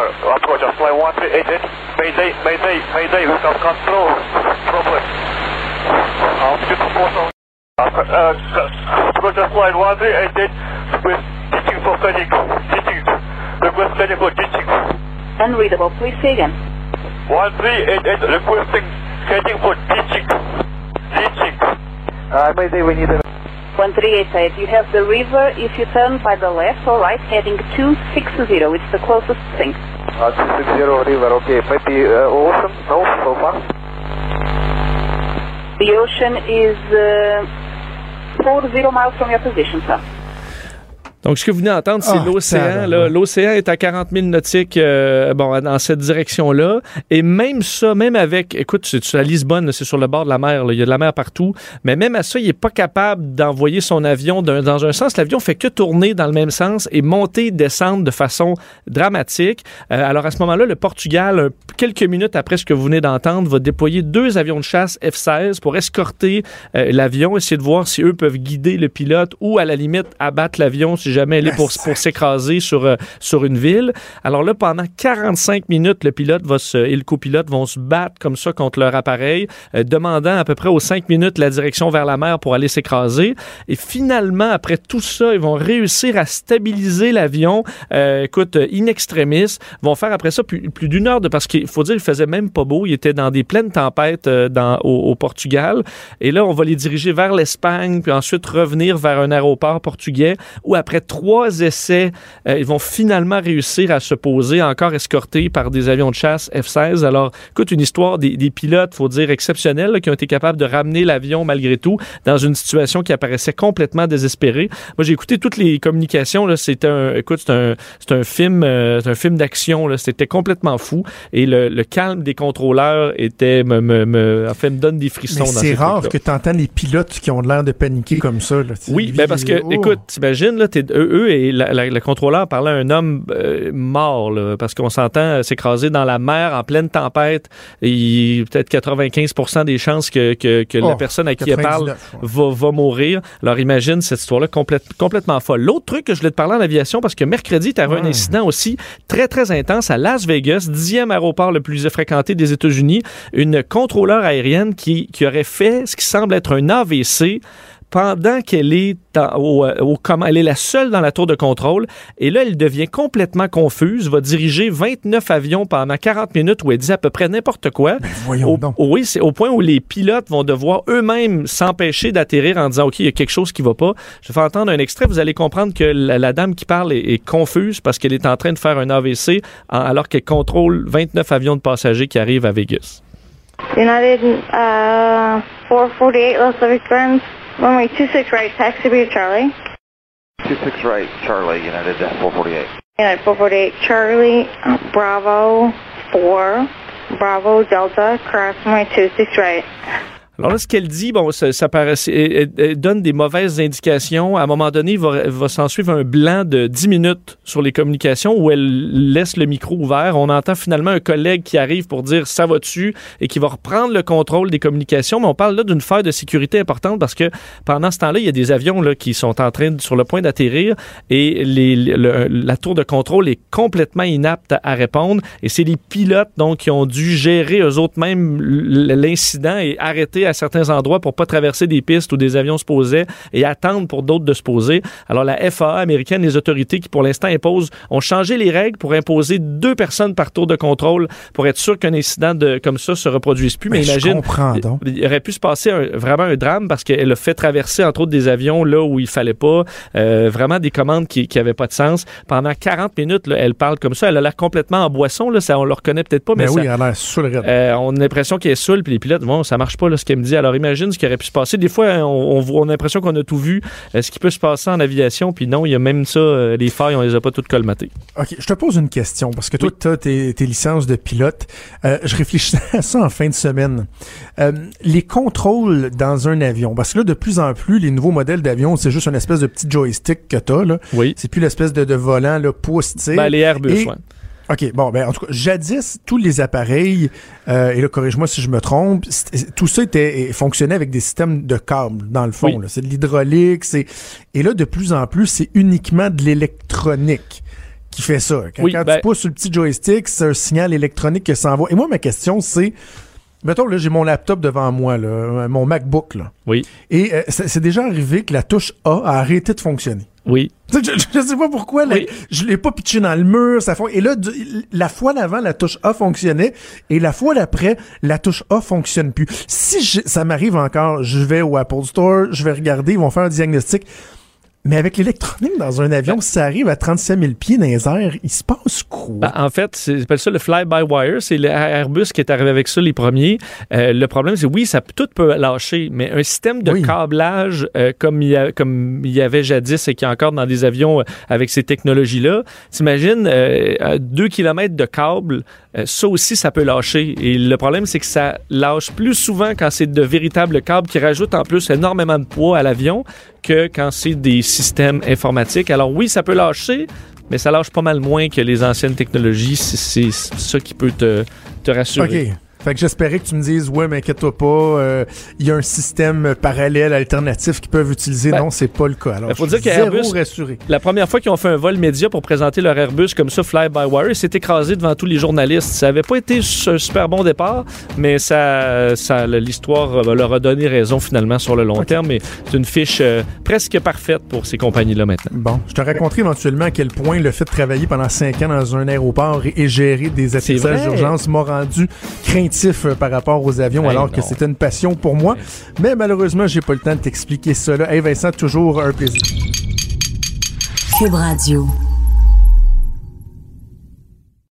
Altitude 4000. Uh, approach, fly 138, with ditching for panic, ditching, request panic for ditching. Unreadable, please say again. 1388, requesting heading for ditching, ditching. Uh, Mayday, we need a... 1388, you have the river if you turn by the left or right heading 260, it's the closest thing. Uh, 260 river, okay. Maybe uh, ocean, no, so far? The ocean is uh, 40 miles from your position, sir. Donc, ce que vous venez d'entendre, c'est ah, l'océan. L'océan est à 40 000 nautiques euh, bon, dans cette direction-là. Et même ça, même avec, écoute, c'est à Lisbonne, c'est sur le bord de la mer, il y a de la mer partout, mais même à ça, il n'est pas capable d'envoyer son avion dans un sens. L'avion fait que tourner dans le même sens et monter, descendre de façon dramatique. Euh, alors, à ce moment-là, le Portugal, quelques minutes après ce que vous venez d'entendre, va déployer deux avions de chasse F-16 pour escorter euh, l'avion, essayer de voir si eux peuvent guider le pilote ou, à la limite, abattre l'avion jamais elle est pour, (laughs) pour s'écraser sur, euh, sur une ville. Alors là, pendant 45 minutes, le pilote va se, et le copilote vont se battre comme ça contre leur appareil, euh, demandant à peu près aux 5 minutes la direction vers la mer pour aller s'écraser. Et finalement, après tout ça, ils vont réussir à stabiliser l'avion. Euh, écoute, in extremis, vont faire après ça plus, plus d'une heure de parce qu'il faut dire, il faisait même pas beau. Il était dans des pleines tempêtes dans, au, au Portugal. Et là, on va les diriger vers l'Espagne, puis ensuite revenir vers un aéroport portugais où après trois essais, euh, ils vont finalement réussir à se poser, encore escortés par des avions de chasse F-16. Alors, écoute, une histoire des, des pilotes, faut dire, exceptionnels, qui ont été capables de ramener l'avion malgré tout dans une situation qui apparaissait complètement désespérée. Moi, j'ai écouté toutes les communications. C'était un, écoute, c'est un, un film, euh, c'est un film d'action. C'était complètement fou. Et le, le, calme des contrôleurs était, me, me, me, en fait, me donne des frissons. c'est rare que tu entends les pilotes qui ont l'air de paniquer comme ça. Là, oui, ben parce que, oh. écoute, t'imagines, là, t'es eux, et le contrôleur parlait à un homme euh, mort, parce qu'on s'entend s'écraser dans la mer en pleine tempête. Et peut-être 95 des chances que, la oh, personne à qui elle parle va, va mourir. Alors imagine cette histoire-là complètement folle. L'autre truc que je voulais te parler en aviation, parce que mercredi, tu avais un incident aussi très, très intense à Las Vegas, dixième aéroport le plus fréquenté des États-Unis, une contrôleur aérienne qui, qui aurait fait ce qui semble être un AVC pendant qu'elle est au, au, elle est la seule dans la tour de contrôle. Et là, elle devient complètement confuse, va diriger 29 avions pendant 40 minutes où elle dit à peu près n'importe quoi. Ben, voyons donc. Oui, c'est au point où les pilotes vont devoir eux-mêmes s'empêcher d'atterrir en disant, OK, il y a quelque chose qui va pas. Je vais entendre un extrait. Vous allez comprendre que la, dame qui parle est, confuse parce qu'elle est en train de faire un AVC alors qu'elle contrôle 29 avions de passagers qui arrivent à Vegas. United uh, 448 One way, two six right, taxi be Charlie. Two six right, Charlie, United 448. United 448, Charlie, Bravo 4, Bravo Delta, cross my two six right. Alors là, ce qu'elle dit, bon, ça, ça paraît, elle, donne des mauvaises indications. À un moment donné, il va, va s'en suivre un blanc de 10 minutes sur les communications où elle laisse le micro ouvert. On entend finalement un collègue qui arrive pour dire ça va dessus et qui va reprendre le contrôle des communications. Mais on parle là d'une faille de sécurité importante parce que pendant ce temps-là, il y a des avions là, qui sont en train, sur le point d'atterrir et les, la tour de contrôle est complètement inapte à répondre. Et c'est les pilotes donc qui ont dû gérer eux autres même l'incident et arrêter à certains endroits pour pas traverser des pistes où des avions se posaient et attendre pour d'autres de se poser. Alors la FAA américaine, les autorités qui pour l'instant imposent, ont changé les règles pour imposer deux personnes par tour de contrôle pour être sûr qu'un incident de, comme ça se reproduise plus. Mais, ben, imagine, il aurait pu se passer vraiment un drame parce qu'elle a fait traverser entre autres des avions là où il fallait pas, euh, vraiment des commandes qui qui avaient pas de sens. Pendant 40 minutes, là, elle parle comme ça, elle a l'air complètement en boisson là, ça on le reconnaît peut-être pas, mais, ben oui, elle a l'air euh, On a l'impression qu'elle est saoule puis les pilotes, bon, ça marche pas là ce qu'elle dit. Alors imagine ce qui aurait pu se passer. Des fois, on, on, a l'impression qu'on a tout vu. Euh, ce qui peut se passer en aviation, puis non, il y a même ça, euh, les failles, on les a pas toutes colmatées. OK, je te pose une question, parce que toi, tu as tes, licences de pilote. Euh, je réfléchissais (laughs) à ça en fin de semaine. les contrôles dans un avion, parce que là, de plus en plus, les nouveaux modèles d'avion, c'est juste une espèce de petit joystick que tu as. Là. Oui. C'est plus l'espèce de, de volant là, pouce, ben, les Airbus, OK, bon, ben en tout cas, jadis, tous les appareils, euh, et là, corrige-moi si je me trompe, tout ça était fonctionnait avec des systèmes de câbles, dans le fond. C'est de l'hydraulique, c'est et là, de plus en plus, c'est uniquement de l'électronique qui fait ça. Quand, tu ben pousses sur le petit joystick, c'est un signal électronique qui s'envoie. Et moi, ma question, c'est Mettons, là, j'ai mon laptop devant moi, là, mon MacBook, là. Oui. Et euh, c'est déjà arrivé que la touche A a arrêté de fonctionner. Oui. (laughs) Je, sais pas pourquoi, là, je l'ai pas pitché dans le mur, ça Et là, la fois d'avant, la touche A fonctionnait, et la fois d'après, la touche A fonctionne plus. Si ça m'arrive encore, je vais au Apple Store, je vais regarder, ils vont faire un diagnostic. Mais avec l'électronique dans un avion, si ça arrive à 35 000 pieds dans les airs, il se passe quoi? Ben, en fait, c'est ça le fly-by-wire. C'est Airbus qui est arrivé avec ça les premiers. Euh, le problème, c'est oui, ça tout peut lâcher, mais un système de câblage euh, comme, il y a, comme il y avait jadis et qui est encore dans des avions euh, avec ces technologies-là, t'imagines deux kilomètres de câble, ça aussi, ça peut lâcher. Et le problème, c'est que ça lâche plus souvent quand c'est de véritables câbles qui rajoutent en plus énormément de poids à l'avion que quand c'est des systèmes informatiques. Alors oui, ça peut lâcher, mais ça lâche pas mal moins que les anciennes technologies. C'est ça qui peut te, te rassurer. Fait que j'espérais que tu me dises, ouais, mais inquiète-toi pas, euh, il y a un système parallèle, alternatif qu'ils peuvent utiliser. Ben, non, c'est pas le cas. Alors, il faut dire qu'Airbus, rassuré. la première fois qu'ils ont fait un vol média pour présenter leur Airbus comme ça, fly-by-wire, s'est écrasé devant tous les journalistes. Ça avait pas été un super bon départ, mais ça, ça l'histoire leur a donné raison finalement sur le long terme. C'est une fiche euh, presque parfaite pour ces compagnies-là maintenant. Bon, je te raconterai éventuellement à quel point le fait de travailler pendant cinq ans dans un aéroport et, gérer des atterrissages d'urgence m'a rendu craintif euh, par rapport aux avions, alors que c'était une passion pour moi. Mais malheureusement, j'ai pas le temps de t'expliquer cela. Hey Vincent, toujours un plaisir. Cube Radio.